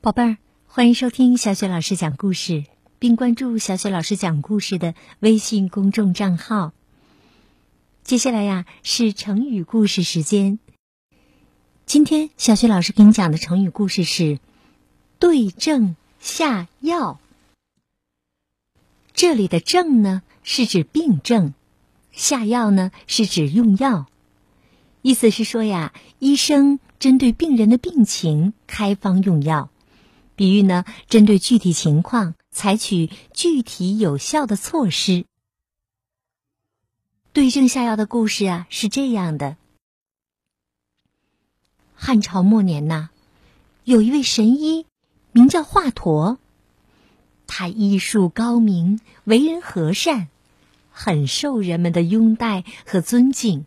宝贝儿，欢迎收听小雪老师讲故事，并关注小雪老师讲故事的微信公众账号。接下来呀，是成语故事时间。今天小雪老师给你讲的成语故事是“对症下药”。这里的“症”呢，是指病症；“下药”呢，是指用药。意思是说呀，医生针对病人的病情开方用药。比喻呢，针对具体情况采取具体有效的措施。对症下药的故事啊，是这样的：汉朝末年呐，有一位神医，名叫华佗，他医术高明，为人和善，很受人们的拥戴和尊敬。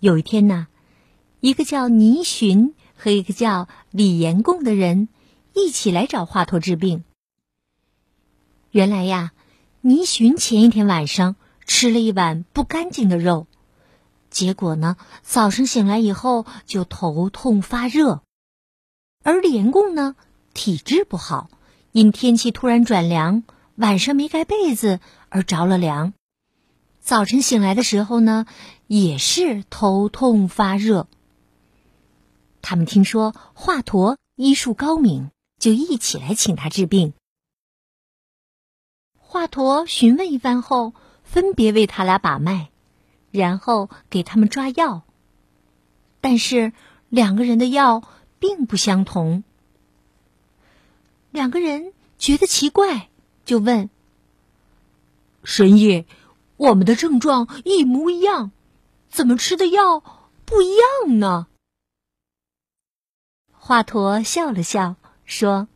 有一天呢，一个叫倪寻。和一个叫李延贡的人一起来找华佗治病。原来呀，倪寻前一天晚上吃了一碗不干净的肉，结果呢，早上醒来以后就头痛发热；而李延贡呢，体质不好，因天气突然转凉，晚上没盖被子而着了凉，早晨醒来的时候呢，也是头痛发热。他们听说华佗医术高明，就一起来请他治病。华佗询问一番后，分别为他俩把脉，然后给他们抓药。但是两个人的药并不相同。两个人觉得奇怪，就问：“神医，我们的症状一模一样，怎么吃的药不一样呢？”华佗笑了笑，说：“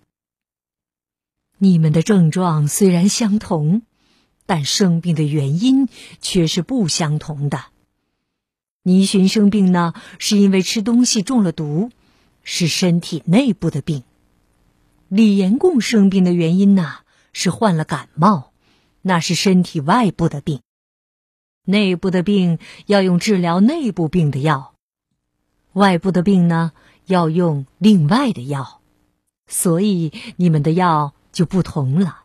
你们的症状虽然相同，但生病的原因却是不相同的。倪寻生病呢，是因为吃东西中了毒，是身体内部的病；李延贡生病的原因呢，是患了感冒，那是身体外部的病。内部的病要用治疗内部病的药，外部的病呢？”要用另外的药，所以你们的药就不同了。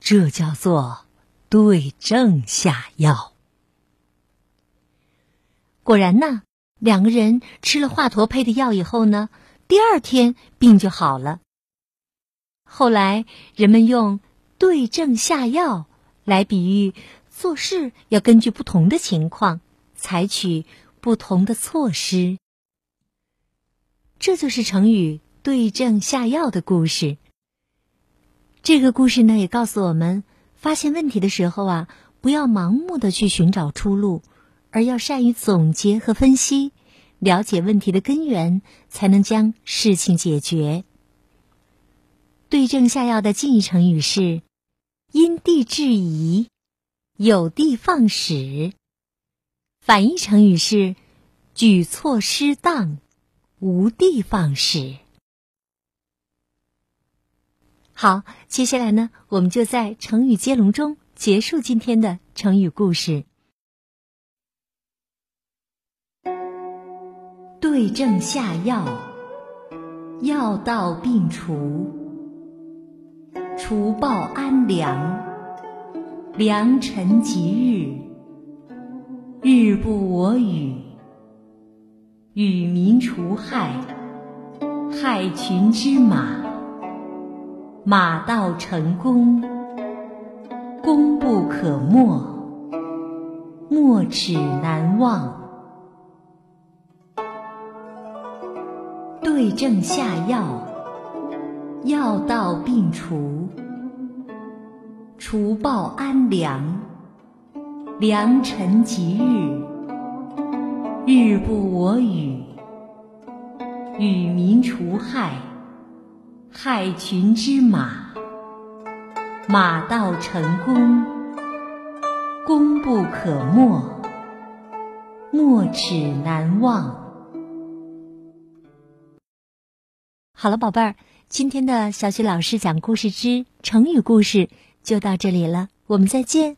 这叫做对症下药。果然呢，两个人吃了华佗配的药以后呢，第二天病就好了。后来人们用“对症下药”来比喻做事要根据不同的情况，采取不同的措施。这就是成语“对症下药”的故事。这个故事呢，也告诉我们，发现问题的时候啊，不要盲目的去寻找出路，而要善于总结和分析，了解问题的根源，才能将事情解决。对症下药的近义成语是“因地制宜”，“有的放矢”。反义成语是“举措失当”。无的放矢。好，接下来呢，我们就在成语接龙中结束今天的成语故事。对症下药，药到病除，除暴安良，良辰吉日，日不我与。与民除害，害群之马。马到成功，功不可没，没齿难忘。对症下药，药到病除，除暴安良，良辰吉日。日不我与，与民除害，害群之马。马到成功，功不可没，没齿难忘。好了，宝贝儿，今天的小雪老师讲故事之成语故事就到这里了，我们再见。